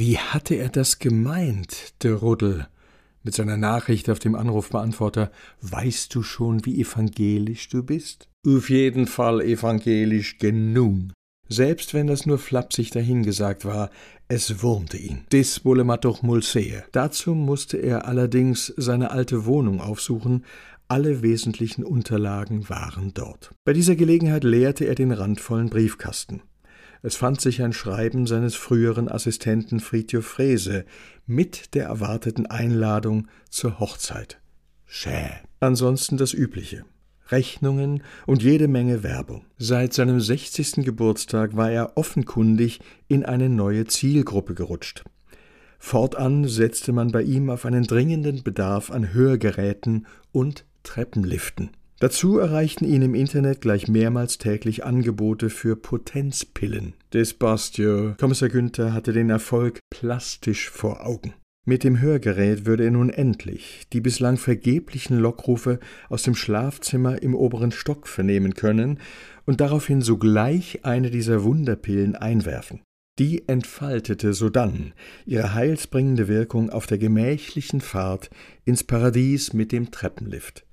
Wie hatte er das gemeint, der Ruddel? Mit seiner Nachricht auf dem Anrufbeantworter Weißt du schon, wie evangelisch du bist? Auf jeden Fall evangelisch genug. Selbst wenn das nur flapsig dahingesagt war, es wurmte ihn. Dis wolle ma doch mul sehe. Dazu musste er allerdings seine alte Wohnung aufsuchen, alle wesentlichen Unterlagen waren dort. Bei dieser Gelegenheit leerte er den randvollen Briefkasten. Es fand sich ein Schreiben seines früheren Assistenten Fridtjof Frese mit der erwarteten Einladung zur Hochzeit. Schä. Ansonsten das Übliche. Rechnungen und jede Menge Werbung. Seit seinem 60. Geburtstag war er offenkundig in eine neue Zielgruppe gerutscht. Fortan setzte man bei ihm auf einen dringenden Bedarf an Hörgeräten und Treppenliften. Dazu erreichten ihn im Internet gleich mehrmals täglich Angebote für Potenzpillen. Des Bastio. Kommissar Günther hatte den Erfolg plastisch vor Augen. Mit dem Hörgerät würde er nun endlich die bislang vergeblichen Lockrufe aus dem Schlafzimmer im oberen Stock vernehmen können und daraufhin sogleich eine dieser Wunderpillen einwerfen. Die entfaltete sodann ihre heilsbringende Wirkung auf der gemächlichen Fahrt ins Paradies mit dem Treppenlift.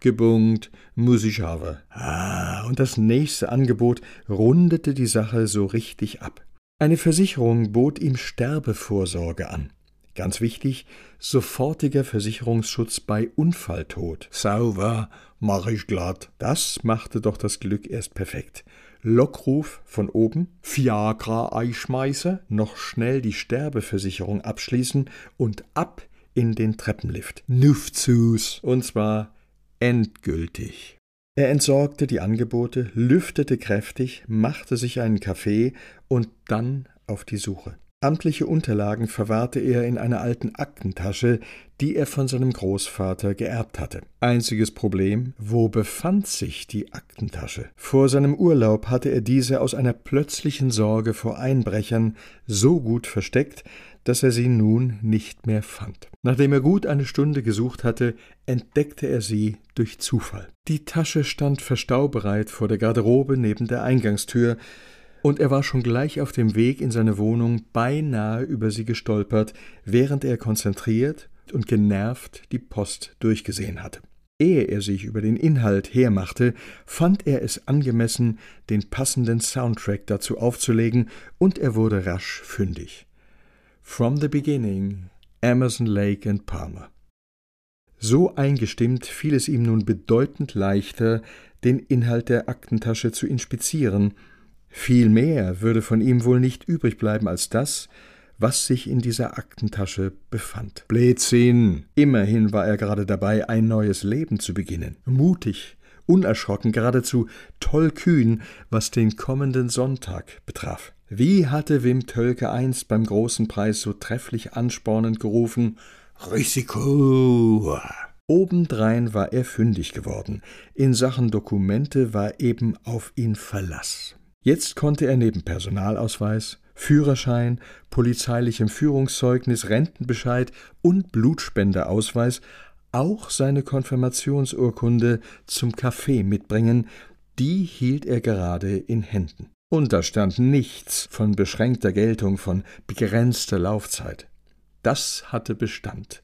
Gebungt, muss ich haben. Ah, und das nächste Angebot rundete die Sache so richtig ab. Eine Versicherung bot ihm Sterbevorsorge an. Ganz wichtig, sofortiger Versicherungsschutz bei Unfalltod. Sauber, mach ich glatt. Das machte doch das Glück erst perfekt. Lockruf von oben, Fiagra einschmeiße, noch schnell die Sterbeversicherung abschließen und ab in den Treppenlift. Nufzus. Und zwar endgültig. Er entsorgte die Angebote, lüftete kräftig, machte sich einen Kaffee und dann auf die Suche. Amtliche Unterlagen verwahrte er in einer alten Aktentasche, die er von seinem Großvater geerbt hatte. Einziges Problem, wo befand sich die Aktentasche? Vor seinem Urlaub hatte er diese aus einer plötzlichen Sorge vor Einbrechern so gut versteckt, dass er sie nun nicht mehr fand. Nachdem er gut eine Stunde gesucht hatte, entdeckte er sie durch Zufall. Die Tasche stand verstaubereit vor der Garderobe neben der Eingangstür, und er war schon gleich auf dem Weg in seine Wohnung beinahe über sie gestolpert, während er konzentriert und genervt die Post durchgesehen hatte. Ehe er sich über den Inhalt hermachte, fand er es angemessen, den passenden Soundtrack dazu aufzulegen, und er wurde rasch fündig. From the Beginning, Emerson Lake and Palmer. So eingestimmt fiel es ihm nun bedeutend leichter, den Inhalt der Aktentasche zu inspizieren, viel mehr würde von ihm wohl nicht übrig bleiben als das, was sich in dieser Aktentasche befand. Blödsinn! Immerhin war er gerade dabei, ein neues Leben zu beginnen. Mutig, unerschrocken, geradezu tollkühn, was den kommenden Sonntag betraf. Wie hatte Wim Tölke einst beim großen Preis so trefflich anspornend gerufen Risiko. Obendrein war er fündig geworden. In Sachen Dokumente war eben auf ihn Verlass. Jetzt konnte er neben Personalausweis, Führerschein, polizeilichem Führungszeugnis, Rentenbescheid und Blutspendeausweis auch seine Konfirmationsurkunde zum Kaffee mitbringen, die hielt er gerade in Händen. Und da stand nichts von beschränkter Geltung, von begrenzter Laufzeit. Das hatte Bestand.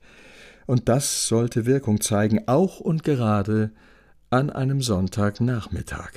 Und das sollte Wirkung zeigen, auch und gerade an einem Sonntagnachmittag.